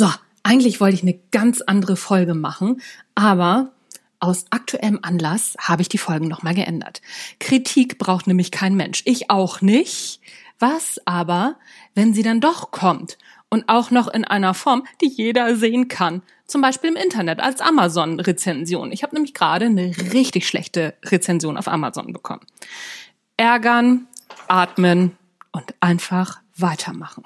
So, eigentlich wollte ich eine ganz andere Folge machen, aber aus aktuellem Anlass habe ich die Folgen nochmal geändert. Kritik braucht nämlich kein Mensch. Ich auch nicht. Was aber, wenn sie dann doch kommt und auch noch in einer Form, die jeder sehen kann? Zum Beispiel im Internet als Amazon-Rezension. Ich habe nämlich gerade eine richtig schlechte Rezension auf Amazon bekommen. Ärgern, atmen und einfach weitermachen.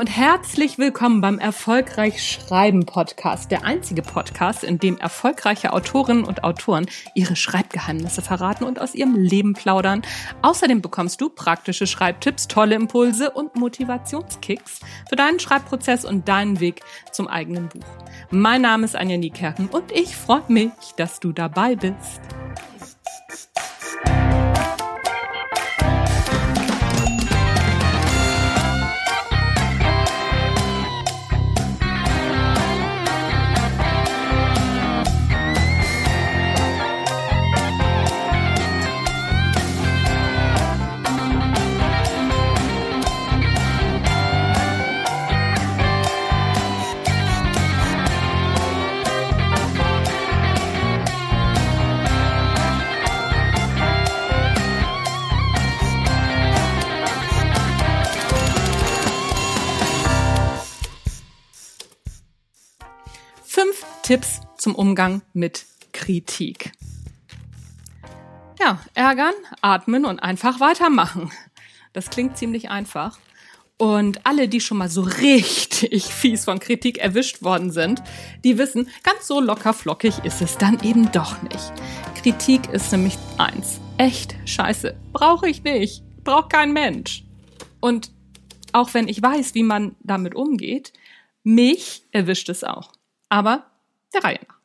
Und herzlich willkommen beim Erfolgreich Schreiben Podcast, der einzige Podcast, in dem erfolgreiche Autorinnen und Autoren ihre Schreibgeheimnisse verraten und aus ihrem Leben plaudern. Außerdem bekommst du praktische Schreibtipps, tolle Impulse und Motivationskicks für deinen Schreibprozess und deinen Weg zum eigenen Buch. Mein Name ist Anja Niekerken und ich freue mich, dass du dabei bist. Tipps zum Umgang mit Kritik. Ja, ärgern, atmen und einfach weitermachen. Das klingt ziemlich einfach. Und alle, die schon mal so richtig fies von Kritik erwischt worden sind, die wissen, ganz so locker flockig ist es dann eben doch nicht. Kritik ist nämlich eins. Echt scheiße. Brauche ich nicht. Braucht kein Mensch. Und auch wenn ich weiß, wie man damit umgeht, mich erwischt es auch aber der Reihe nach.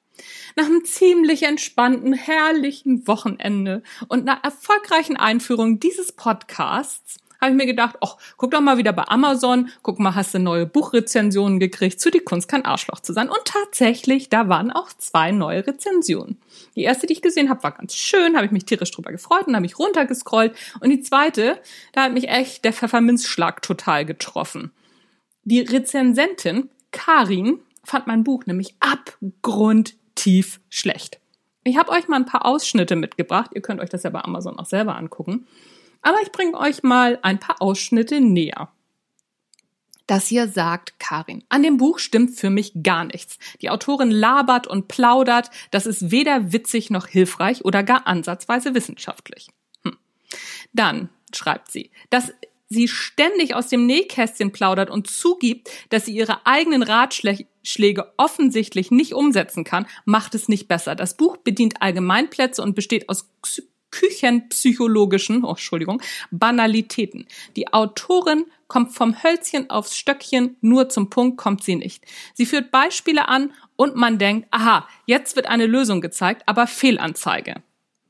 Nach einem ziemlich entspannten, herrlichen Wochenende und einer erfolgreichen Einführung dieses Podcasts habe ich mir gedacht, ach, guck doch mal wieder bei Amazon, guck mal, hast du neue Buchrezensionen gekriegt zu Die Kunst kein Arschloch zu sein. Und tatsächlich, da waren auch zwei neue Rezensionen. Die erste, die ich gesehen habe, war ganz schön, habe ich mich tierisch drüber gefreut und habe mich runtergescrollt. Und die zweite, da hat mich echt der Pfefferminzschlag total getroffen. Die Rezensentin, Karin, fand mein Buch nämlich abgrundtief schlecht. Ich habe euch mal ein paar Ausschnitte mitgebracht. Ihr könnt euch das ja bei Amazon auch selber angucken. Aber ich bringe euch mal ein paar Ausschnitte näher. Das hier sagt Karin. An dem Buch stimmt für mich gar nichts. Die Autorin labert und plaudert. Das ist weder witzig noch hilfreich oder gar ansatzweise wissenschaftlich. Hm. Dann schreibt sie, das sie ständig aus dem Nähkästchen plaudert und zugibt, dass sie ihre eigenen Ratschläge offensichtlich nicht umsetzen kann, macht es nicht besser. Das Buch bedient Allgemeinplätze und besteht aus küchenpsychologischen, oh, Entschuldigung, Banalitäten. Die Autorin kommt vom Hölzchen aufs Stöckchen, nur zum Punkt kommt sie nicht. Sie führt Beispiele an und man denkt, aha, jetzt wird eine Lösung gezeigt, aber Fehlanzeige.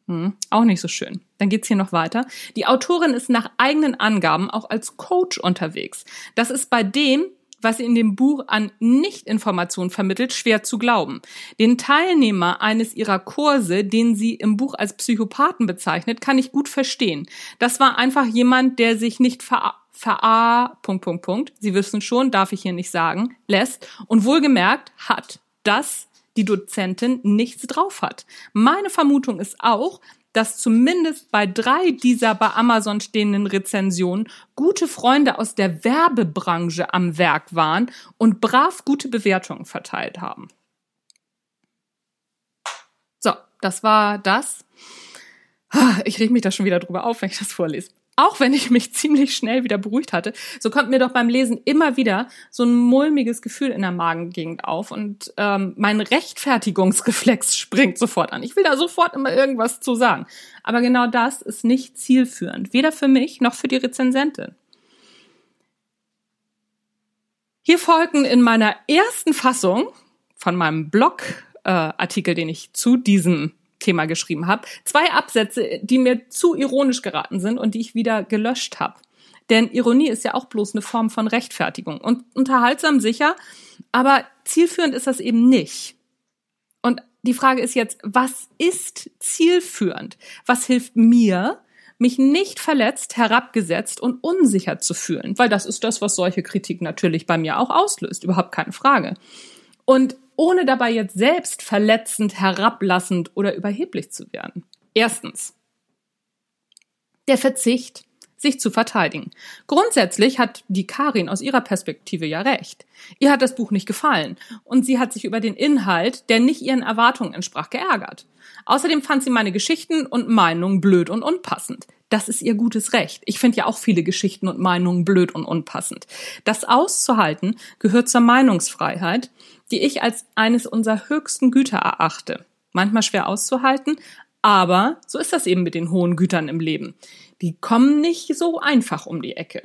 Hm, auch nicht so schön. Dann geht's hier noch weiter. Die Autorin ist nach eigenen Angaben auch als Coach unterwegs. Das ist bei dem, was sie in dem Buch an Nichtinformationen vermittelt, schwer zu glauben. Den Teilnehmer eines ihrer Kurse, den sie im Buch als Psychopathen bezeichnet, kann ich gut verstehen. Das war einfach jemand, der sich nicht ver ver Punkt, Punkt, Punkt, Sie wissen schon, darf ich hier nicht sagen, lässt und wohlgemerkt hat das die Dozentin nichts drauf hat. Meine Vermutung ist auch, dass zumindest bei drei dieser bei Amazon stehenden Rezensionen gute Freunde aus der Werbebranche am Werk waren und brav gute Bewertungen verteilt haben. So, das war das. Ich reg mich da schon wieder drüber auf, wenn ich das vorlese. Auch wenn ich mich ziemlich schnell wieder beruhigt hatte, so kommt mir doch beim Lesen immer wieder so ein mulmiges Gefühl in der Magengegend auf und ähm, mein Rechtfertigungsreflex springt sofort an. Ich will da sofort immer irgendwas zu sagen. Aber genau das ist nicht zielführend, weder für mich noch für die Rezensentin. Hier folgen in meiner ersten Fassung von meinem Blog-Artikel, äh, den ich zu diesem Thema geschrieben habe. Zwei Absätze, die mir zu ironisch geraten sind und die ich wieder gelöscht habe. Denn Ironie ist ja auch bloß eine Form von Rechtfertigung und unterhaltsam sicher, aber zielführend ist das eben nicht. Und die Frage ist jetzt, was ist zielführend? Was hilft mir, mich nicht verletzt, herabgesetzt und unsicher zu fühlen? Weil das ist das, was solche Kritik natürlich bei mir auch auslöst, überhaupt keine Frage. Und ohne dabei jetzt selbst verletzend, herablassend oder überheblich zu werden. Erstens. Der Verzicht, sich zu verteidigen. Grundsätzlich hat die Karin aus ihrer Perspektive ja recht. Ihr hat das Buch nicht gefallen und sie hat sich über den Inhalt, der nicht ihren Erwartungen entsprach, geärgert. Außerdem fand sie meine Geschichten und Meinungen blöd und unpassend. Das ist ihr gutes Recht. Ich finde ja auch viele Geschichten und Meinungen blöd und unpassend. Das auszuhalten gehört zur Meinungsfreiheit die ich als eines unserer höchsten Güter erachte. Manchmal schwer auszuhalten, aber so ist das eben mit den hohen Gütern im Leben. Die kommen nicht so einfach um die Ecke.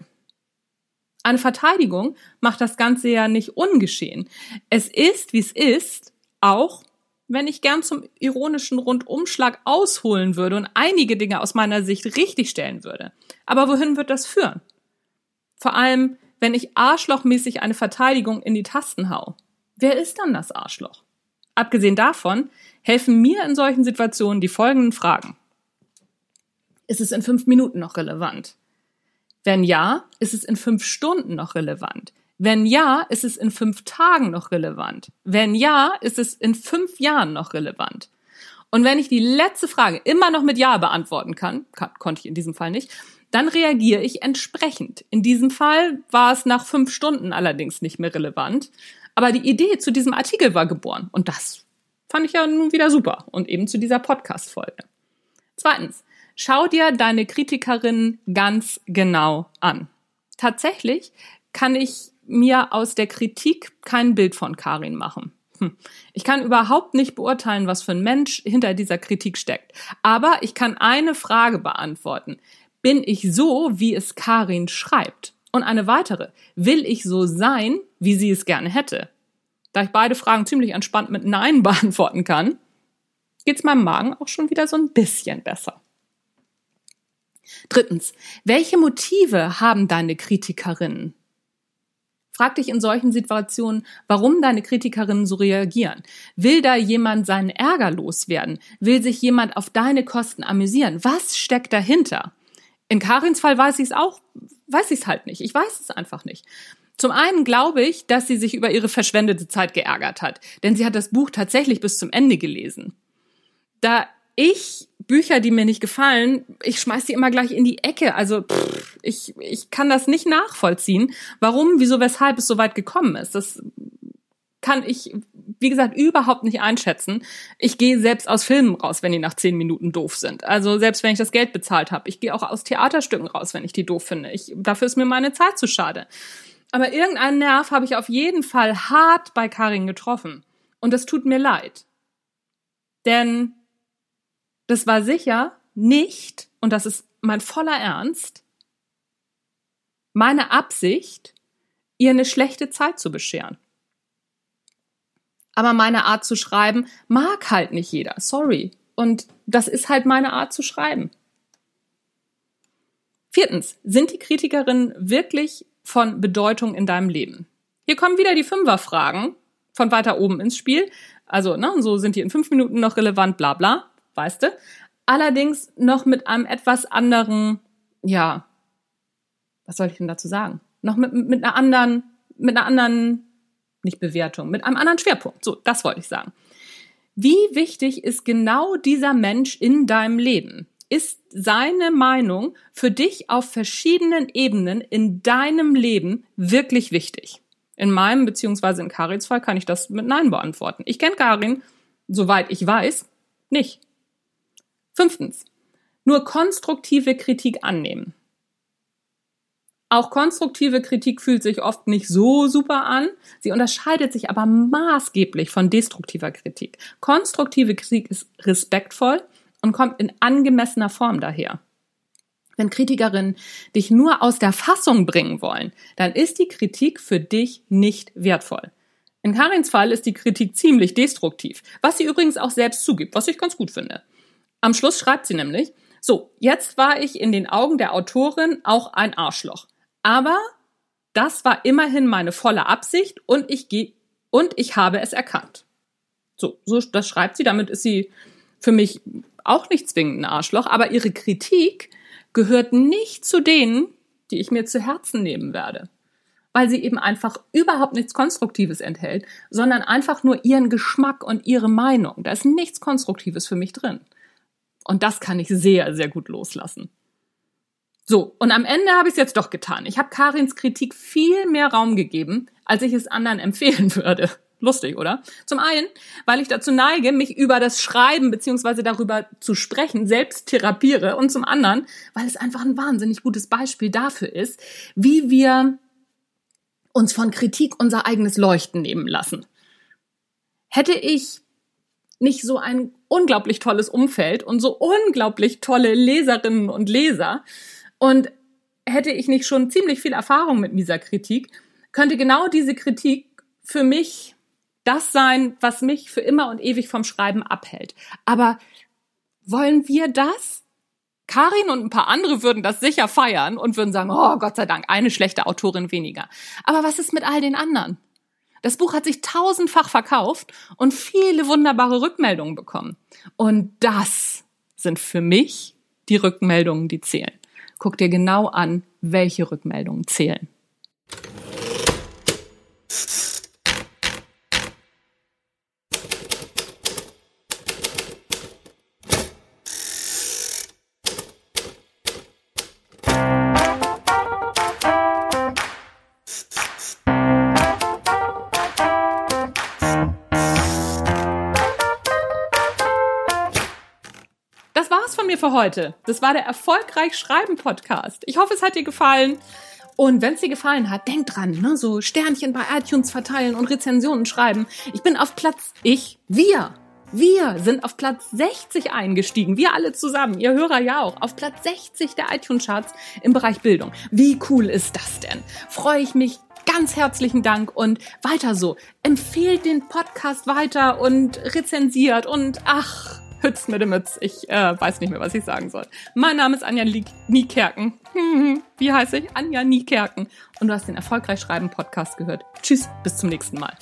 Eine Verteidigung macht das Ganze ja nicht ungeschehen. Es ist, wie es ist, auch wenn ich gern zum ironischen Rundumschlag ausholen würde und einige Dinge aus meiner Sicht richtigstellen würde. Aber wohin wird das führen? Vor allem, wenn ich arschlochmäßig eine Verteidigung in die Tasten hau. Wer ist dann das Arschloch? Abgesehen davon helfen mir in solchen Situationen die folgenden Fragen. Ist es in fünf Minuten noch relevant? Wenn ja, ist es in fünf Stunden noch relevant? Wenn ja, ist es in fünf Tagen noch relevant? Wenn ja, ist es in fünf Jahren noch relevant? Und wenn ich die letzte Frage immer noch mit Ja beantworten kann, kann konnte ich in diesem Fall nicht, dann reagiere ich entsprechend. In diesem Fall war es nach fünf Stunden allerdings nicht mehr relevant. Aber die Idee zu diesem Artikel war geboren. Und das fand ich ja nun wieder super. Und eben zu dieser Podcast-Folge. Zweitens, schau dir deine Kritikerinnen ganz genau an. Tatsächlich kann ich mir aus der Kritik kein Bild von Karin machen. Hm. Ich kann überhaupt nicht beurteilen, was für ein Mensch hinter dieser Kritik steckt. Aber ich kann eine Frage beantworten. Bin ich so, wie es Karin schreibt? Und eine weitere. Will ich so sein, wie sie es gerne hätte? Da ich beide Fragen ziemlich entspannt mit Nein beantworten kann, geht's meinem Magen auch schon wieder so ein bisschen besser. Drittens. Welche Motive haben deine Kritikerinnen? Frag dich in solchen Situationen, warum deine Kritikerinnen so reagieren. Will da jemand seinen Ärger loswerden? Will sich jemand auf deine Kosten amüsieren? Was steckt dahinter? In Karins Fall weiß ich es auch, weiß ich es halt nicht. Ich weiß es einfach nicht. Zum einen glaube ich, dass sie sich über ihre verschwendete Zeit geärgert hat, denn sie hat das Buch tatsächlich bis zum Ende gelesen. Da ich Bücher, die mir nicht gefallen, ich schmeiß die immer gleich in die Ecke. Also pff, ich, ich kann das nicht nachvollziehen, warum, wieso, weshalb es so weit gekommen ist. Das kann ich, wie gesagt, überhaupt nicht einschätzen. Ich gehe selbst aus Filmen raus, wenn die nach zehn Minuten doof sind. Also selbst wenn ich das Geld bezahlt habe. Ich gehe auch aus Theaterstücken raus, wenn ich die doof finde. Ich, dafür ist mir meine Zeit zu schade. Aber irgendeinen Nerv habe ich auf jeden Fall hart bei Karin getroffen. Und das tut mir leid. Denn das war sicher nicht, und das ist mein voller Ernst, meine Absicht, ihr eine schlechte Zeit zu bescheren. Aber meine Art zu schreiben mag halt nicht jeder. Sorry. Und das ist halt meine Art zu schreiben. Viertens, sind die Kritikerinnen wirklich von Bedeutung in deinem Leben? Hier kommen wieder die Fünferfragen von weiter oben ins Spiel. Also, ne, so sind die in fünf Minuten noch relevant, bla bla, weißt du. Allerdings noch mit einem etwas anderen, ja, was soll ich denn dazu sagen? Noch mit, mit einer anderen, mit einer anderen, nicht Bewertung, mit einem anderen Schwerpunkt. So, das wollte ich sagen. Wie wichtig ist genau dieser Mensch in deinem Leben? ist seine Meinung für dich auf verschiedenen Ebenen in deinem Leben wirklich wichtig? In meinem beziehungsweise in Karins Fall kann ich das mit Nein beantworten. Ich kenne Karin, soweit ich weiß, nicht. Fünftens. Nur konstruktive Kritik annehmen. Auch konstruktive Kritik fühlt sich oft nicht so super an. Sie unterscheidet sich aber maßgeblich von destruktiver Kritik. Konstruktive Kritik ist respektvoll und kommt in angemessener Form daher. Wenn Kritikerinnen dich nur aus der Fassung bringen wollen, dann ist die Kritik für dich nicht wertvoll. In Karins Fall ist die Kritik ziemlich destruktiv, was sie übrigens auch selbst zugibt, was ich ganz gut finde. Am Schluss schreibt sie nämlich, so, jetzt war ich in den Augen der Autorin auch ein Arschloch. Aber das war immerhin meine volle Absicht und ich gehe und ich habe es erkannt. So, so das schreibt sie. Damit ist sie für mich auch nicht zwingend ein Arschloch, aber ihre Kritik gehört nicht zu denen, die ich mir zu Herzen nehmen werde, weil sie eben einfach überhaupt nichts Konstruktives enthält, sondern einfach nur ihren Geschmack und ihre Meinung. Da ist nichts Konstruktives für mich drin. Und das kann ich sehr, sehr gut loslassen. So, und am Ende habe ich es jetzt doch getan. Ich habe Karins Kritik viel mehr Raum gegeben, als ich es anderen empfehlen würde. Lustig, oder? Zum einen, weil ich dazu neige, mich über das Schreiben beziehungsweise darüber zu sprechen selbst therapiere und zum anderen, weil es einfach ein wahnsinnig gutes Beispiel dafür ist, wie wir uns von Kritik unser eigenes Leuchten nehmen lassen. Hätte ich nicht so ein unglaublich tolles Umfeld und so unglaublich tolle Leserinnen und Leser, und hätte ich nicht schon ziemlich viel Erfahrung mit dieser Kritik, könnte genau diese Kritik für mich das sein, was mich für immer und ewig vom Schreiben abhält. Aber wollen wir das? Karin und ein paar andere würden das sicher feiern und würden sagen, oh Gott sei Dank, eine schlechte Autorin weniger. Aber was ist mit all den anderen? Das Buch hat sich tausendfach verkauft und viele wunderbare Rückmeldungen bekommen. Und das sind für mich die Rückmeldungen, die zählen. Guck dir genau an, welche Rückmeldungen zählen. Für heute. Das war der Erfolgreich Schreiben Podcast. Ich hoffe, es hat dir gefallen. Und wenn es dir gefallen hat, denk dran, ne, so Sternchen bei iTunes verteilen und Rezensionen schreiben. Ich bin auf Platz, ich, wir, wir sind auf Platz 60 eingestiegen. Wir alle zusammen, ihr Hörer ja auch, auf Platz 60 der iTunes-Charts im Bereich Bildung. Wie cool ist das denn? Freue ich mich ganz herzlichen Dank und weiter so. Empfehlt den Podcast weiter und rezensiert und ach, Hütz mit dem Mütz. Ich äh, weiß nicht mehr, was ich sagen soll. Mein Name ist Anja Niekerken. Wie heiße ich? Anja Niekerken. Und du hast den Erfolgreich Schreiben Podcast gehört. Tschüss, bis zum nächsten Mal.